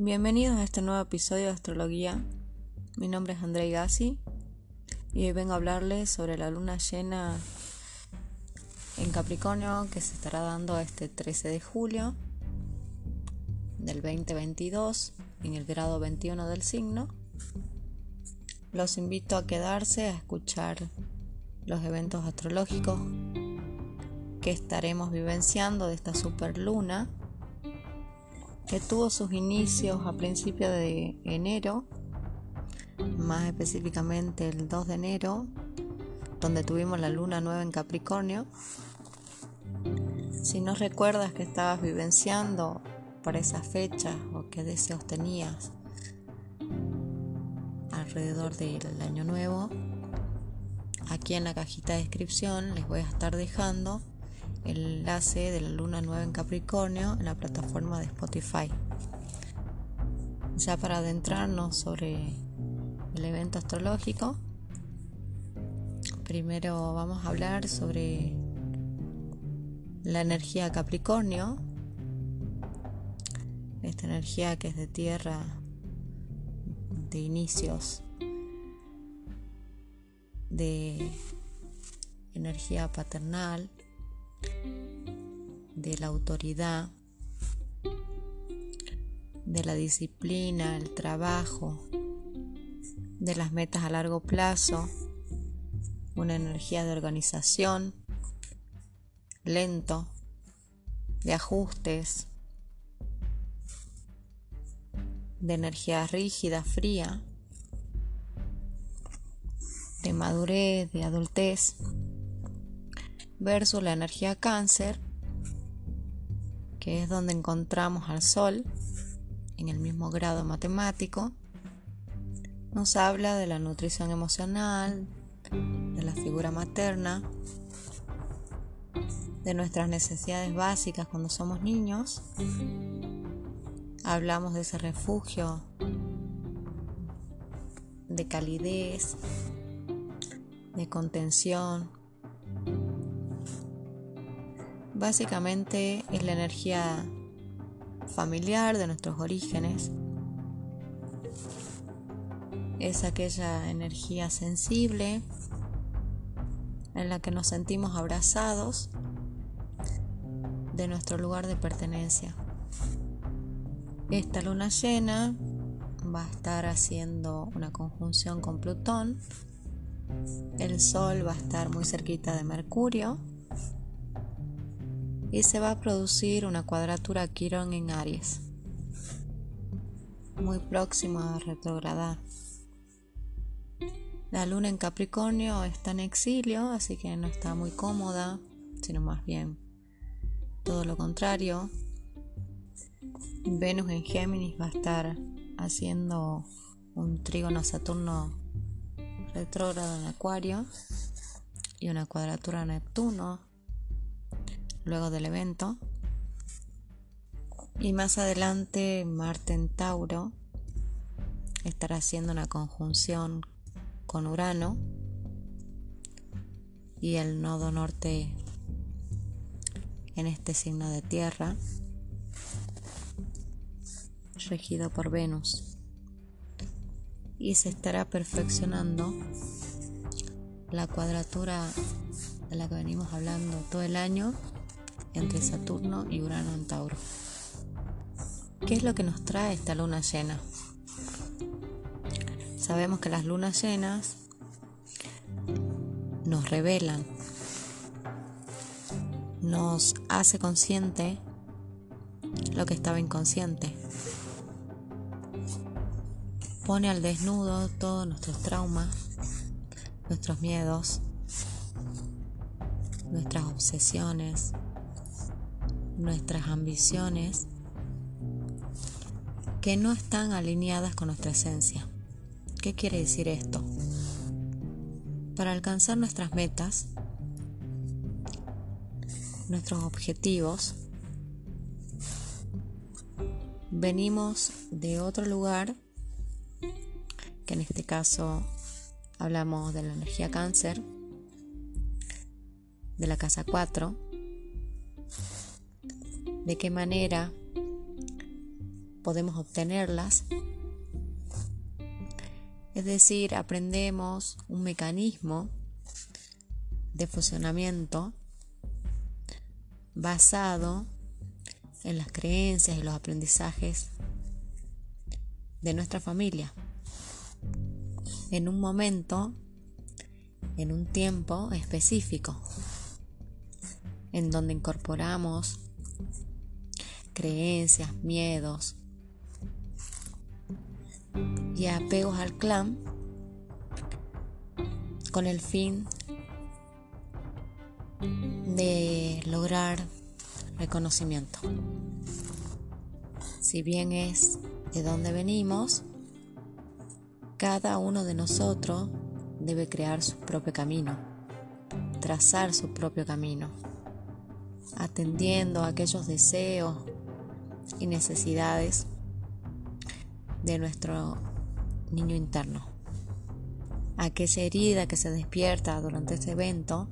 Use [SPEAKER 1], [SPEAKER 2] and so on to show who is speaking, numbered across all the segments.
[SPEAKER 1] Bienvenidos a este nuevo episodio de Astrología. Mi nombre es Andrei Gassi y hoy vengo a hablarles sobre la luna llena en Capricornio que se estará dando este 13 de julio del 2022 en el grado 21 del signo. Los invito a quedarse a escuchar los eventos astrológicos que estaremos vivenciando de esta superluna que tuvo sus inicios a principios de enero, más específicamente el 2 de enero, donde tuvimos la luna nueva en Capricornio. Si no recuerdas que estabas vivenciando para esa fecha o qué deseos tenías alrededor del año nuevo, aquí en la cajita de descripción les voy a estar dejando enlace de la luna nueva en Capricornio en la plataforma de Spotify. Ya para adentrarnos sobre el evento astrológico, primero vamos a hablar sobre la energía Capricornio, esta energía que es de tierra, de inicios, de energía paternal, de la autoridad, de la disciplina, el trabajo, de las metas a largo plazo, una energía de organización, lento, de ajustes, de energía rígida, fría, de madurez, de adultez versus la energía cáncer, que es donde encontramos al Sol en el mismo grado matemático, nos habla de la nutrición emocional, de la figura materna, de nuestras necesidades básicas cuando somos niños. Hablamos de ese refugio de calidez, de contención, Básicamente es la energía familiar de nuestros orígenes. Es aquella energía sensible en la que nos sentimos abrazados de nuestro lugar de pertenencia. Esta luna llena va a estar haciendo una conjunción con Plutón. El Sol va a estar muy cerquita de Mercurio y se va a producir una cuadratura Quirón en Aries, muy próximo a retrogradar. La luna en Capricornio está en exilio, así que no está muy cómoda, sino más bien todo lo contrario. Venus en Géminis va a estar haciendo un trígono Saturno retrógrado en Acuario y una cuadratura Neptuno luego del evento. Y más adelante Marte en Tauro estará haciendo una conjunción con Urano y el nodo norte en este signo de tierra regido por Venus y se estará perfeccionando la cuadratura de la que venimos hablando todo el año entre Saturno y Urano en Tauro. ¿Qué es lo que nos trae esta luna llena? Sabemos que las lunas llenas nos revelan, nos hace consciente lo que estaba inconsciente. Pone al desnudo todos nuestros traumas, nuestros miedos, nuestras obsesiones, nuestras ambiciones que no están alineadas con nuestra esencia. ¿Qué quiere decir esto? Para alcanzar nuestras metas, nuestros objetivos, venimos de otro lugar, que en este caso hablamos de la energía cáncer, de la casa 4, de qué manera podemos obtenerlas. Es decir, aprendemos un mecanismo de funcionamiento basado en las creencias y los aprendizajes de nuestra familia. En un momento, en un tiempo específico, en donde incorporamos creencias, miedos y apegos al clan con el fin de lograr reconocimiento. Si bien es de dónde venimos, cada uno de nosotros debe crear su propio camino, trazar su propio camino, atendiendo a aquellos deseos y necesidades de nuestro niño interno. Aquella herida que se despierta durante este evento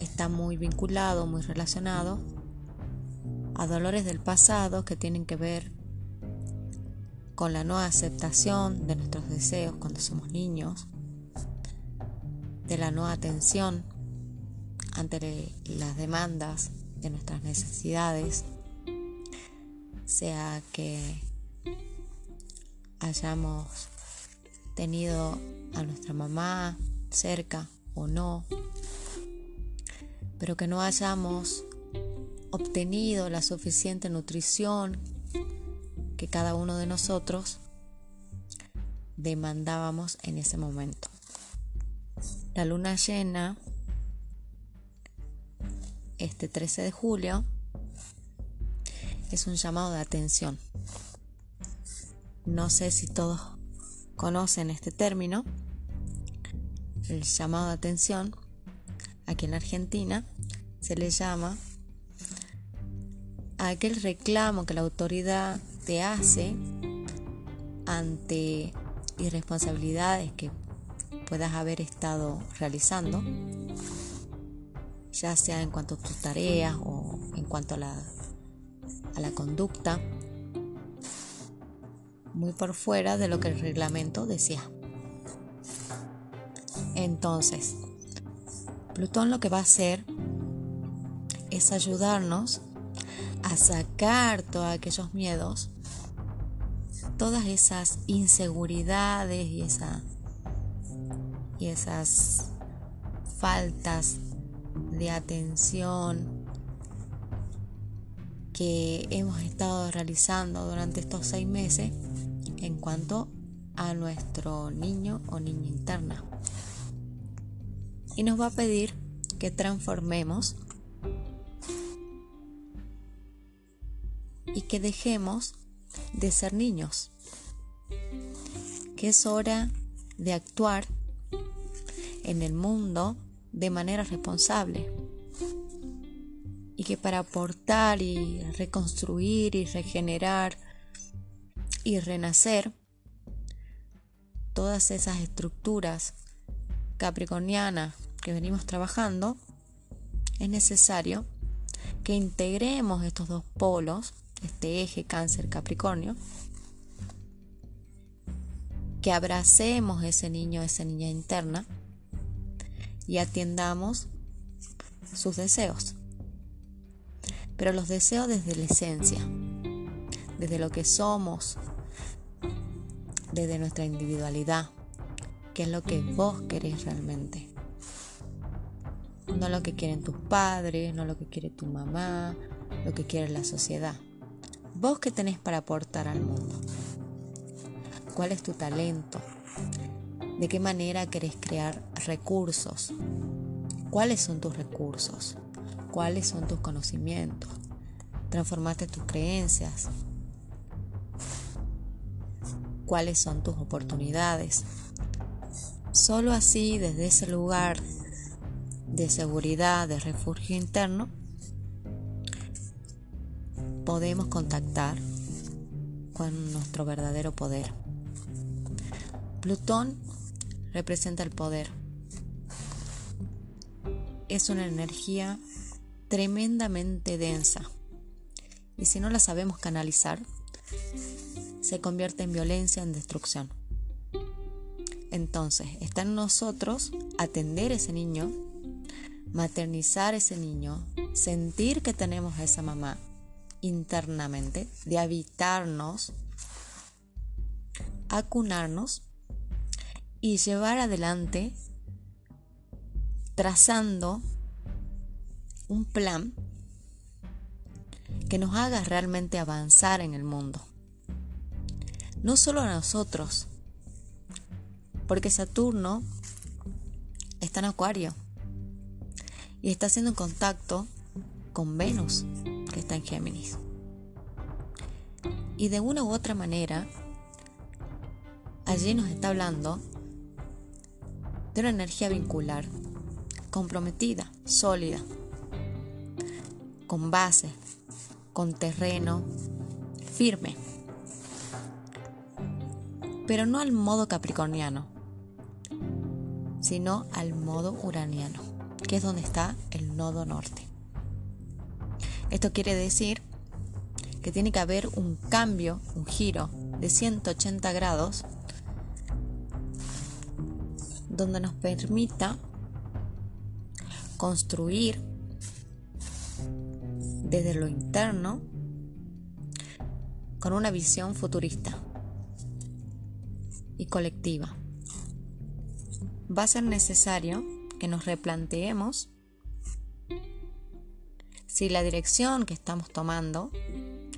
[SPEAKER 1] está muy vinculado, muy relacionado a dolores del pasado que tienen que ver con la no aceptación de nuestros deseos cuando somos niños, de la no atención ante las demandas de nuestras necesidades, sea que hayamos tenido a nuestra mamá cerca o no, pero que no hayamos obtenido la suficiente nutrición que cada uno de nosotros demandábamos en ese momento. La luna llena, este 13 de julio, es un llamado de atención. No sé si todos conocen este término, el llamado de atención. Aquí en Argentina se le llama aquel reclamo que la autoridad te hace ante irresponsabilidades que puedas haber estado realizando, ya sea en cuanto a tus tareas o en cuanto a la, a la conducta, muy por fuera de lo que el reglamento decía. Entonces, Plutón lo que va a hacer es ayudarnos a sacar todos aquellos miedos, todas esas inseguridades y, y esas faltas de atención que hemos estado realizando durante estos seis meses en cuanto a nuestro niño o niña interna. Y nos va a pedir que transformemos y que dejemos de ser niños, que es hora de actuar en el mundo de manera responsable y que para aportar y reconstruir y regenerar y renacer todas esas estructuras capricornianas que venimos trabajando, es necesario que integremos estos dos polos este eje cáncer Capricornio, que abracemos ese niño, esa niña interna y atiendamos sus deseos. Pero los deseos desde la esencia, desde lo que somos, desde nuestra individualidad, que es lo que vos querés realmente. No lo que quieren tus padres, no lo que quiere tu mamá, lo que quiere la sociedad. ¿Vos qué tenés para aportar al mundo? ¿Cuál es tu talento? ¿De qué manera querés crear recursos? ¿Cuáles son tus recursos? ¿Cuáles son tus conocimientos? ¿Transformaste tus creencias? ¿Cuáles son tus oportunidades? Solo así, desde ese lugar de seguridad, de refugio interno, podemos contactar con nuestro verdadero poder. Plutón representa el poder. Es una energía tremendamente densa. Y si no la sabemos canalizar, se convierte en violencia, en destrucción. Entonces, está en nosotros atender ese niño, maternizar ese niño, sentir que tenemos a esa mamá internamente, de habitarnos, acunarnos y llevar adelante trazando un plan que nos haga realmente avanzar en el mundo. No solo a nosotros, porque Saturno está en Acuario y está haciendo contacto con Venus, que está en Géminis. Y de una u otra manera, allí nos está hablando de una energía vincular, comprometida, sólida, con base, con terreno firme, pero no al modo capricorniano, sino al modo uraniano, que es donde está el nodo norte. Esto quiere decir que tiene que haber un cambio, un giro de 180 grados donde nos permita construir desde lo interno con una visión futurista y colectiva. Va a ser necesario que nos replanteemos si la dirección que estamos tomando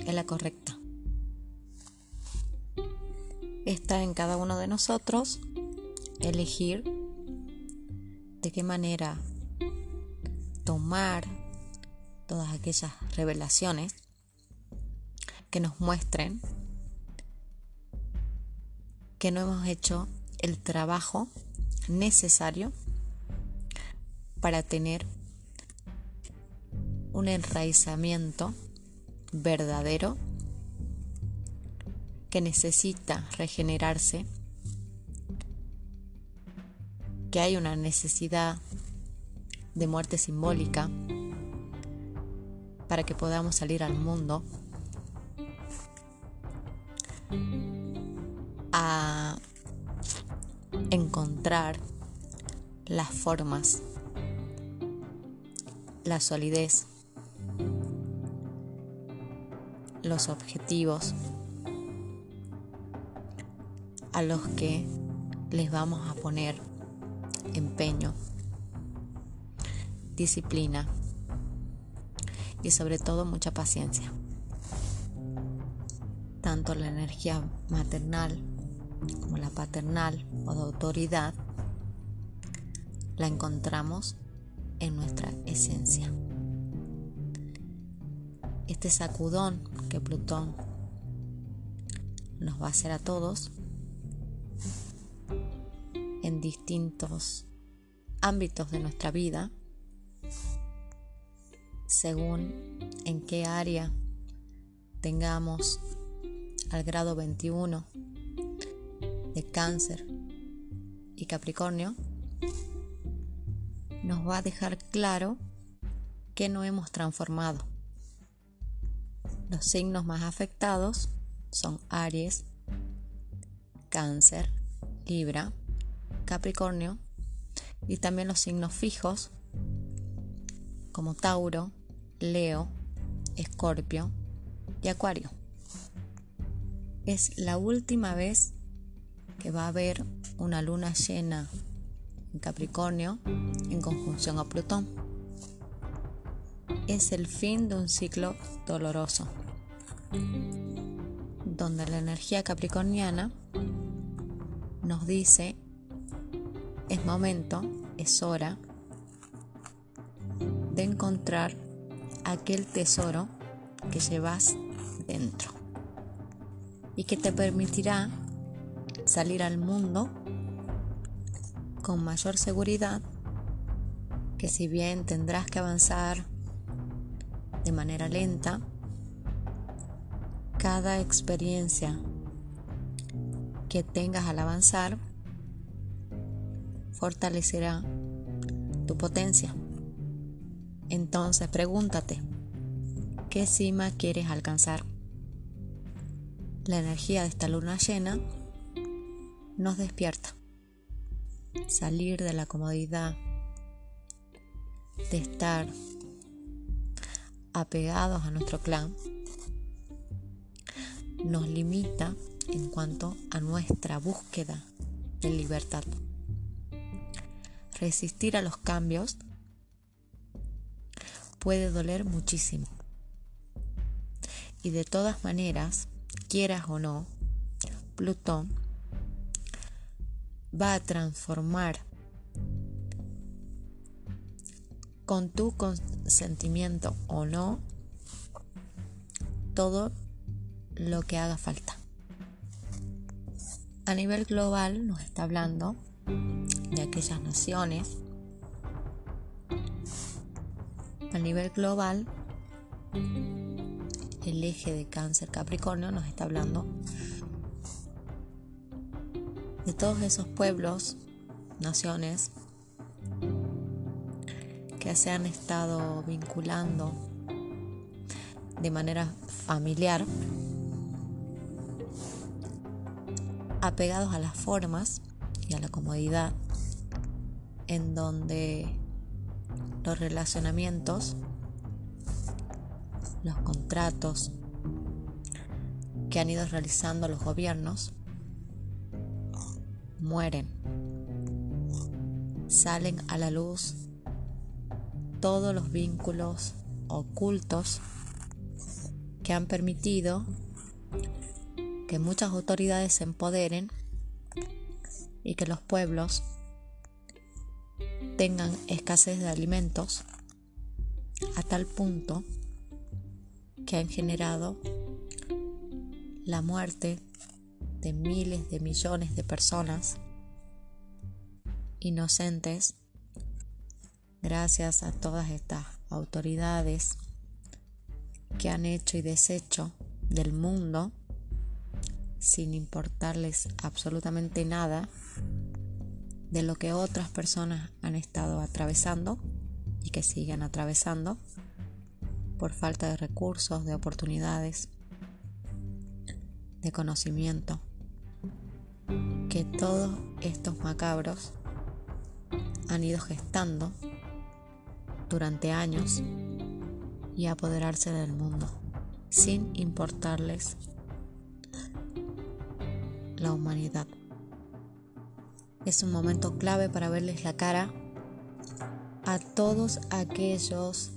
[SPEAKER 1] es la correcta. Está en cada uno de nosotros elegir de qué manera tomar todas aquellas revelaciones que nos muestren que no hemos hecho el trabajo necesario para tener un enraizamiento verdadero que necesita regenerarse, que hay una necesidad de muerte simbólica para que podamos salir al mundo a encontrar las formas, la solidez, los objetivos a los que les vamos a poner empeño, disciplina y sobre todo mucha paciencia. Tanto la energía maternal como la paternal o de autoridad la encontramos en nuestra esencia. Este sacudón que Plutón nos va a hacer a todos en distintos ámbitos de nuestra vida según en qué área tengamos al grado 21 de cáncer y capricornio, nos va a dejar claro que no hemos transformado. Los signos más afectados son Aries, Cáncer, Libra, Capricornio y también los signos fijos como Tauro, Leo, Escorpio y Acuario. Es la última vez que va a haber una luna llena en Capricornio en conjunción a Plutón. Es el fin de un ciclo doloroso, donde la energía capricorniana nos dice, es momento, es hora de encontrar aquel tesoro que llevas dentro y que te permitirá salir al mundo con mayor seguridad que si bien tendrás que avanzar de manera lenta, cada experiencia que tengas al avanzar fortalecerá tu potencia. Entonces pregúntate, ¿qué cima quieres alcanzar? La energía de esta luna llena nos despierta. Salir de la comodidad de estar apegados a nuestro clan nos limita en cuanto a nuestra búsqueda de libertad. Resistir a los cambios puede doler muchísimo. Y de todas maneras, quieras o no, Plutón va a transformar con tu consentimiento o no todo lo que haga falta. A nivel global nos está hablando de aquellas naciones. A nivel global, el eje de cáncer Capricornio nos está hablando de todos esos pueblos, naciones que se han estado vinculando de manera familiar apegados a las formas y a la comodidad, en donde los relacionamientos, los contratos que han ido realizando los gobiernos mueren. Salen a la luz todos los vínculos ocultos que han permitido que muchas autoridades se empoderen y que los pueblos tengan escasez de alimentos a tal punto que han generado la muerte de miles de millones de personas inocentes gracias a todas estas autoridades que han hecho y deshecho del mundo sin importarles absolutamente nada de lo que otras personas han estado atravesando y que siguen atravesando por falta de recursos, de oportunidades, de conocimiento, que todos estos macabros han ido gestando durante años y apoderarse del mundo sin importarles la humanidad. Es un momento clave para verles la cara a todos aquellos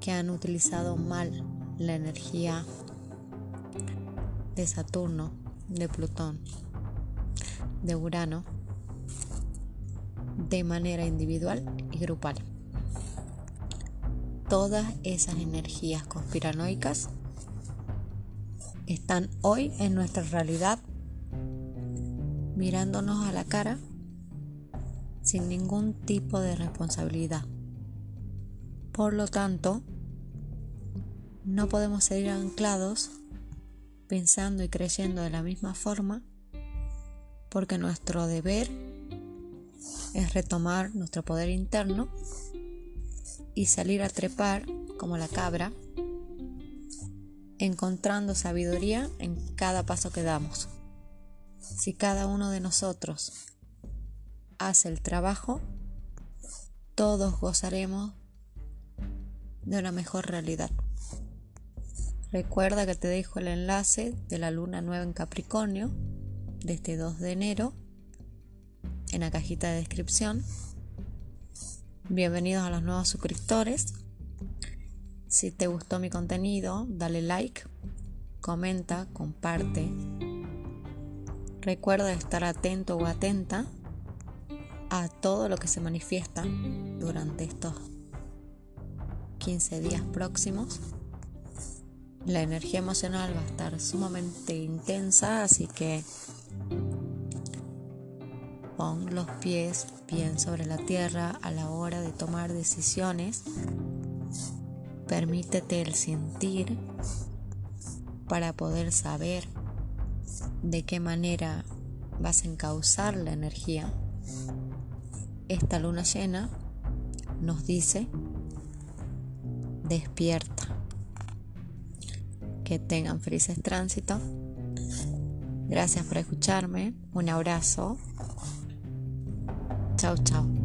[SPEAKER 1] que han utilizado mal la energía de Saturno, de Plutón, de Urano, de manera individual y grupal. Todas esas energías conspiranoicas están hoy en nuestra realidad mirándonos a la cara sin ningún tipo de responsabilidad. Por lo tanto, no podemos seguir anclados pensando y creyendo de la misma forma porque nuestro deber es retomar nuestro poder interno y salir a trepar como la cabra, encontrando sabiduría en cada paso que damos. Si cada uno de nosotros hace el trabajo, todos gozaremos de una mejor realidad. Recuerda que te dejo el enlace de la luna nueva en Capricornio de este 2 de enero en la cajita de descripción. Bienvenidos a los nuevos suscriptores. Si te gustó mi contenido, dale like, comenta, comparte Recuerda estar atento o atenta a todo lo que se manifiesta durante estos 15 días próximos. La energía emocional va a estar sumamente intensa, así que pon los pies bien sobre la tierra a la hora de tomar decisiones. Permítete el sentir para poder saber de qué manera vas a encauzar la energía. Esta luna llena nos dice, despierta, que tengan felices tránsitos. Gracias por escucharme. Un abrazo. Chau, chau.